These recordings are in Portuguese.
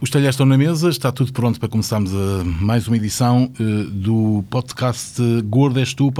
Os talheres estão na mesa, está tudo pronto para começarmos a mais uma edição uh, do podcast Gordo és tu.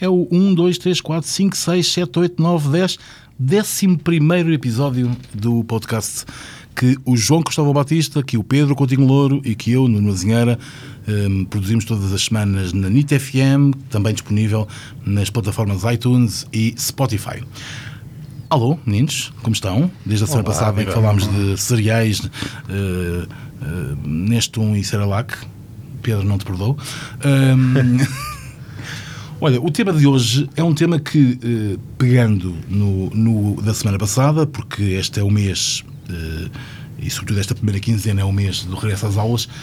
É o 1, 2, 3, 4, 5, 6, 7, 8, 9, 10, décimo primeiro episódio do podcast que o João Cristóvão Batista, que o Pedro Coutinho Louro e que eu, Nuno Azinheira, um, produzimos todas as semanas na NIT FM, também disponível nas plataformas iTunes e Spotify. Alô, meninos, como estão? Desde a semana Olá, passada em que falámos de cereais, uh, uh, Nestum e Cerelac. Pedro, não te perdoo. Um, Olha, o tema de hoje é um tema que, eh, pegando no, no da semana passada, porque este é o mês, eh, e sobretudo esta primeira quinzena é o mês do regresso às aulas,